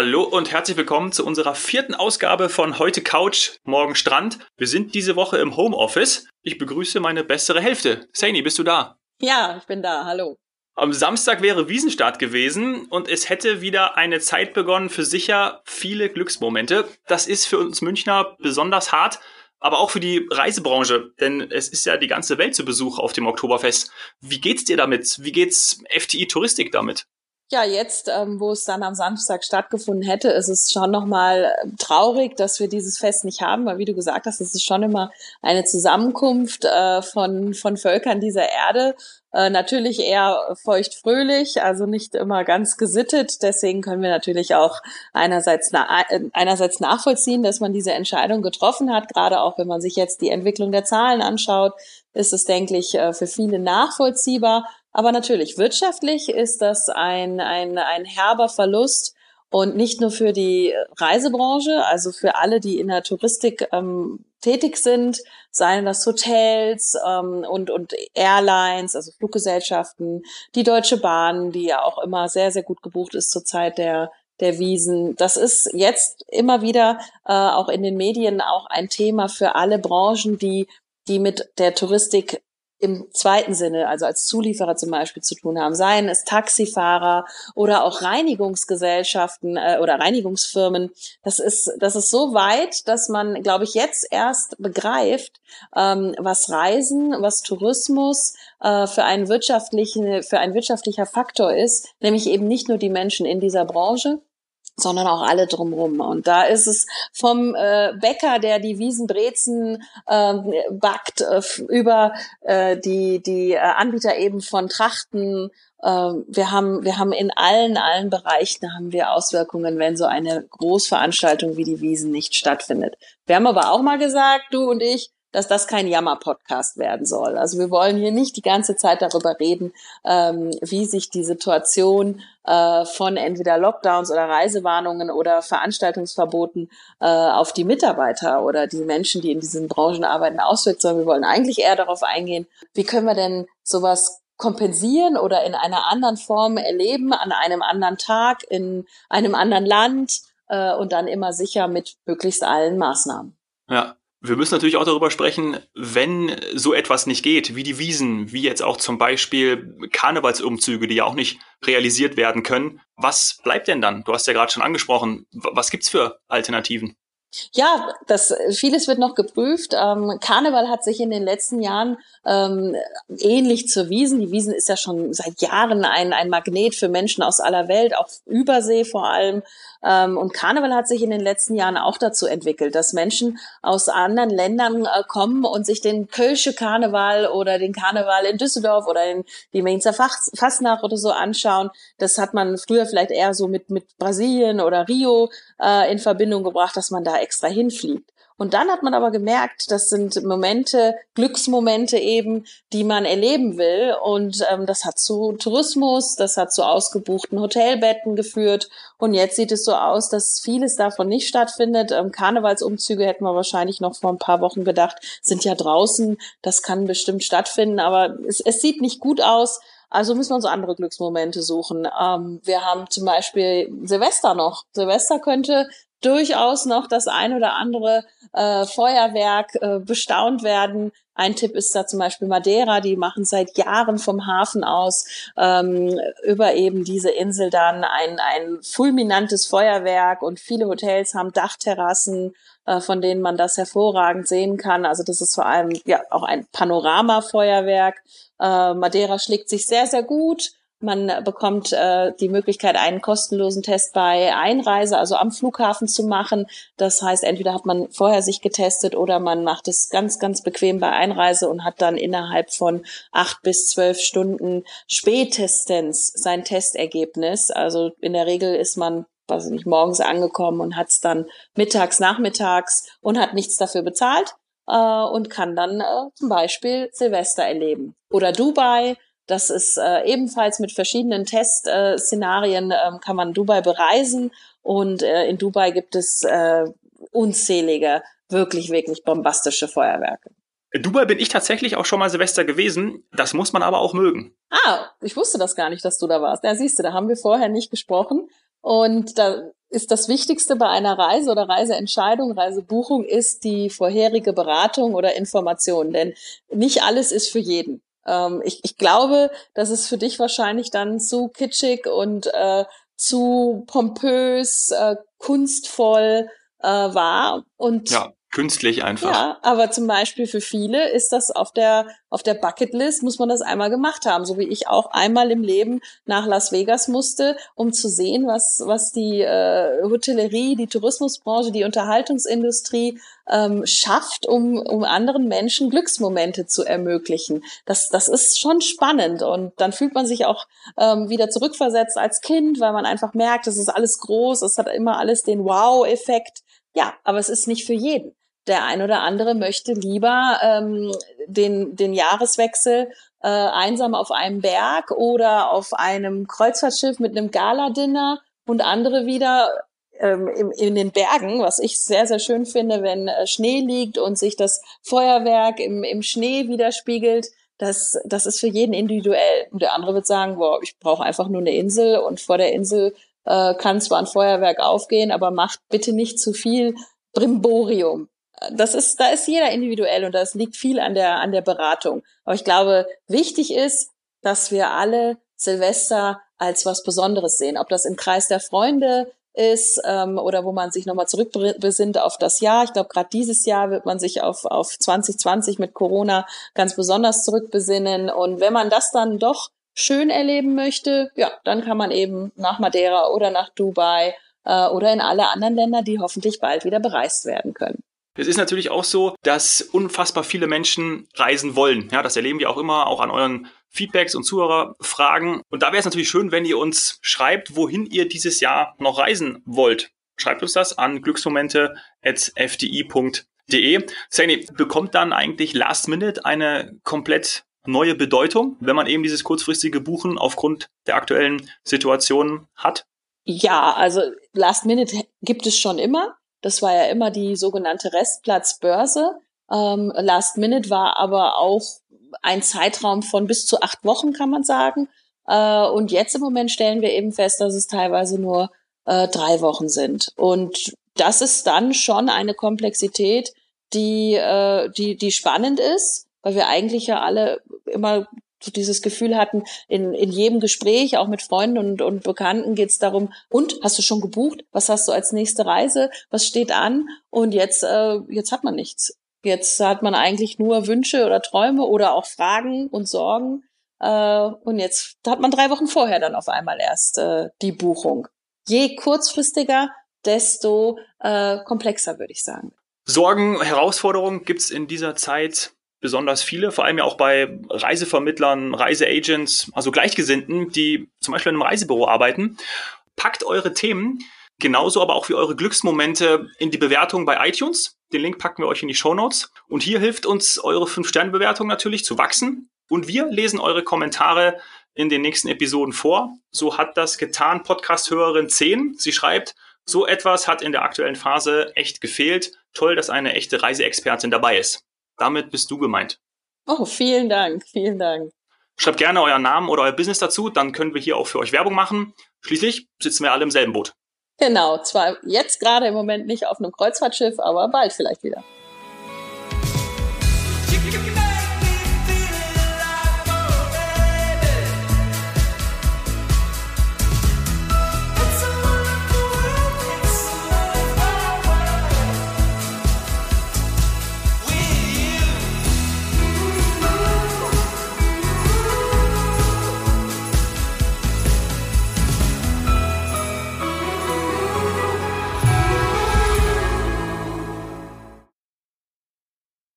Hallo und herzlich willkommen zu unserer vierten Ausgabe von Heute Couch, Morgen Strand. Wir sind diese Woche im Homeoffice. Ich begrüße meine bessere Hälfte. Saini, bist du da? Ja, ich bin da. Hallo. Am Samstag wäre Wiesenstart gewesen und es hätte wieder eine Zeit begonnen für sicher viele Glücksmomente. Das ist für uns Münchner besonders hart, aber auch für die Reisebranche, denn es ist ja die ganze Welt zu Besuch auf dem Oktoberfest. Wie geht's dir damit? Wie geht's FTI Touristik damit? Ja, jetzt, ähm, wo es dann am Samstag stattgefunden hätte, ist es schon nochmal ähm, traurig, dass wir dieses Fest nicht haben, weil wie du gesagt hast, es ist schon immer eine Zusammenkunft äh, von, von Völkern dieser Erde. Äh, natürlich eher feucht-fröhlich, also nicht immer ganz gesittet. Deswegen können wir natürlich auch einerseits, na äh, einerseits nachvollziehen, dass man diese Entscheidung getroffen hat. Gerade auch, wenn man sich jetzt die Entwicklung der Zahlen anschaut, ist es, denke ich, äh, für viele nachvollziehbar. Aber natürlich, wirtschaftlich ist das ein, ein, ein herber Verlust. Und nicht nur für die Reisebranche, also für alle, die in der Touristik ähm, tätig sind, seien das Hotels ähm, und, und Airlines, also Fluggesellschaften, die Deutsche Bahn, die ja auch immer sehr, sehr gut gebucht ist zur Zeit der, der Wiesen. Das ist jetzt immer wieder äh, auch in den Medien auch ein Thema für alle Branchen, die, die mit der Touristik im zweiten Sinne, also als Zulieferer zum Beispiel zu tun haben, seien es Taxifahrer oder auch Reinigungsgesellschaften äh, oder Reinigungsfirmen. Das ist, das ist so weit, dass man, glaube ich, jetzt erst begreift, ähm, was Reisen, was Tourismus äh, für einen wirtschaftlichen, für ein wirtschaftlicher Faktor ist, nämlich eben nicht nur die Menschen in dieser Branche, sondern auch alle drumherum. Und da ist es vom äh, Bäcker, der die Wiesenbrezen äh, backt, äh, über äh, die, die äh, Anbieter eben von Trachten. Äh, wir haben, wir haben in allen, allen Bereichen haben wir Auswirkungen, wenn so eine Großveranstaltung wie die Wiesen nicht stattfindet. Wir haben aber auch mal gesagt, du und ich, dass das kein Jammer-Podcast werden soll. Also wir wollen hier nicht die ganze Zeit darüber reden, ähm, wie sich die Situation äh, von entweder Lockdowns oder Reisewarnungen oder Veranstaltungsverboten äh, auf die Mitarbeiter oder die Menschen, die in diesen Branchen arbeiten, auswirkt, sondern wir wollen eigentlich eher darauf eingehen, wie können wir denn sowas kompensieren oder in einer anderen Form erleben, an einem anderen Tag, in einem anderen Land äh, und dann immer sicher mit möglichst allen Maßnahmen. Ja, wir müssen natürlich auch darüber sprechen, wenn so etwas nicht geht, wie die Wiesen, wie jetzt auch zum Beispiel Karnevalsumzüge, die ja auch nicht realisiert werden können. Was bleibt denn dann? Du hast ja gerade schon angesprochen. Was gibt's für Alternativen? Ja, das vieles wird noch geprüft. Ähm, Karneval hat sich in den letzten Jahren ähm, ähnlich zur Wiesen. Die Wiesen ist ja schon seit Jahren ein, ein Magnet für Menschen aus aller Welt, auch Übersee vor allem. Ähm, und Karneval hat sich in den letzten Jahren auch dazu entwickelt, dass Menschen aus anderen Ländern äh, kommen und sich den Kölsche Karneval oder den Karneval in Düsseldorf oder den, die Mainzer Fastnacht oder so anschauen. Das hat man früher vielleicht eher so mit, mit Brasilien oder Rio äh, in Verbindung gebracht, dass man da extra hinfliegt. Und dann hat man aber gemerkt, das sind Momente, Glücksmomente eben, die man erleben will. Und ähm, das hat zu Tourismus, das hat zu ausgebuchten Hotelbetten geführt. Und jetzt sieht es so aus, dass vieles davon nicht stattfindet. Ähm, Karnevalsumzüge hätten wir wahrscheinlich noch vor ein paar Wochen gedacht, sind ja draußen. Das kann bestimmt stattfinden, aber es, es sieht nicht gut aus. Also müssen wir uns andere Glücksmomente suchen. Ähm, wir haben zum Beispiel Silvester noch. Silvester könnte durchaus noch das ein oder andere äh, Feuerwerk äh, bestaunt werden. Ein Tipp ist da zum Beispiel Madeira, die machen seit Jahren vom Hafen aus ähm, über eben diese Insel dann ein, ein fulminantes Feuerwerk und viele Hotels haben Dachterrassen, äh, von denen man das hervorragend sehen kann. Also das ist vor allem ja auch ein Panoramafeuerwerk. Äh, Madeira schlägt sich sehr, sehr gut. Man bekommt äh, die Möglichkeit, einen kostenlosen Test bei Einreise, also am Flughafen zu machen. Das heißt, entweder hat man vorher sich getestet oder man macht es ganz, ganz bequem bei Einreise und hat dann innerhalb von acht bis zwölf Stunden spätestens sein Testergebnis. Also in der Regel ist man weiß ich nicht, morgens angekommen und hat es dann mittags, nachmittags und hat nichts dafür bezahlt äh, und kann dann äh, zum Beispiel Silvester erleben. Oder Dubai, das ist äh, ebenfalls mit verschiedenen Testszenarien äh, kann man Dubai bereisen und äh, in Dubai gibt es äh, unzählige, wirklich, wirklich bombastische Feuerwerke. In Dubai bin ich tatsächlich auch schon mal Silvester gewesen. Das muss man aber auch mögen. Ah, ich wusste das gar nicht, dass du da warst. Ja, siehst du, da haben wir vorher nicht gesprochen. Und da ist das Wichtigste bei einer Reise oder Reiseentscheidung, Reisebuchung ist die vorherige Beratung oder Information, denn nicht alles ist für jeden. Ähm, ich, ich glaube, dass es für dich wahrscheinlich dann zu kitschig und äh, zu pompös, äh, kunstvoll äh, war und ja künstlich einfach. Ja, aber zum Beispiel für viele ist das auf der auf der Bucketlist muss man das einmal gemacht haben, so wie ich auch einmal im Leben nach Las Vegas musste, um zu sehen, was was die äh, Hotellerie, die Tourismusbranche, die Unterhaltungsindustrie ähm, schafft, um um anderen Menschen Glücksmomente zu ermöglichen. Das das ist schon spannend und dann fühlt man sich auch ähm, wieder zurückversetzt als Kind, weil man einfach merkt, es ist alles groß, es hat immer alles den Wow-Effekt. Ja, aber es ist nicht für jeden der ein oder andere möchte lieber ähm, den, den Jahreswechsel äh, einsam auf einem Berg oder auf einem Kreuzfahrtschiff mit einem Gala-Dinner und andere wieder ähm, in, in den Bergen, was ich sehr, sehr schön finde, wenn äh, Schnee liegt und sich das Feuerwerk im, im Schnee widerspiegelt. Das, das ist für jeden individuell. Und der andere wird sagen, boah, ich brauche einfach nur eine Insel und vor der Insel äh, kann zwar ein Feuerwerk aufgehen, aber macht bitte nicht zu viel Brimborium das ist, da ist jeder individuell und das liegt viel an der, an der Beratung. Aber ich glaube, wichtig ist, dass wir alle Silvester als was Besonderes sehen. Ob das im Kreis der Freunde ist ähm, oder wo man sich nochmal zurückbesinnt auf das Jahr. Ich glaube, gerade dieses Jahr wird man sich auf, auf 2020 mit Corona ganz besonders zurückbesinnen. Und wenn man das dann doch schön erleben möchte, ja, dann kann man eben nach Madeira oder nach Dubai äh, oder in alle anderen Länder, die hoffentlich bald wieder bereist werden können. Es ist natürlich auch so, dass unfassbar viele Menschen reisen wollen. Ja, das erleben wir auch immer, auch an euren Feedbacks und Zuhörerfragen. Und da wäre es natürlich schön, wenn ihr uns schreibt, wohin ihr dieses Jahr noch reisen wollt. Schreibt uns das an glücksmomente.fdi.de. Sani, bekommt dann eigentlich Last Minute eine komplett neue Bedeutung, wenn man eben dieses kurzfristige Buchen aufgrund der aktuellen Situation hat? Ja, also Last Minute gibt es schon immer. Das war ja immer die sogenannte Restplatzbörse. Ähm, Last Minute war aber auch ein Zeitraum von bis zu acht Wochen, kann man sagen. Äh, und jetzt im Moment stellen wir eben fest, dass es teilweise nur äh, drei Wochen sind. Und das ist dann schon eine Komplexität, die, äh, die, die spannend ist, weil wir eigentlich ja alle immer so dieses Gefühl hatten, in, in jedem Gespräch, auch mit Freunden und, und Bekannten geht es darum, und hast du schon gebucht? Was hast du als nächste Reise? Was steht an? Und jetzt, äh, jetzt hat man nichts. Jetzt hat man eigentlich nur Wünsche oder Träume oder auch Fragen und Sorgen. Äh, und jetzt hat man drei Wochen vorher dann auf einmal erst äh, die Buchung. Je kurzfristiger, desto äh, komplexer, würde ich sagen. Sorgen, Herausforderungen gibt's in dieser Zeit besonders viele, vor allem ja auch bei Reisevermittlern, Reiseagents, also Gleichgesinnten, die zum Beispiel in einem Reisebüro arbeiten. Packt eure Themen, genauso aber auch wie eure Glücksmomente in die Bewertung bei iTunes. Den Link packen wir euch in die Show Notes. Und hier hilft uns eure 5-Sterne-Bewertung natürlich zu wachsen. Und wir lesen eure Kommentare in den nächsten Episoden vor. So hat das getan Podcast-Hörerin 10. Sie schreibt, so etwas hat in der aktuellen Phase echt gefehlt. Toll, dass eine echte Reiseexpertin dabei ist. Damit bist du gemeint. Oh, vielen Dank, vielen Dank. Schreibt gerne euren Namen oder euer Business dazu, dann können wir hier auch für euch Werbung machen. Schließlich sitzen wir alle im selben Boot. Genau, zwar jetzt gerade im Moment nicht auf einem Kreuzfahrtschiff, aber bald vielleicht wieder.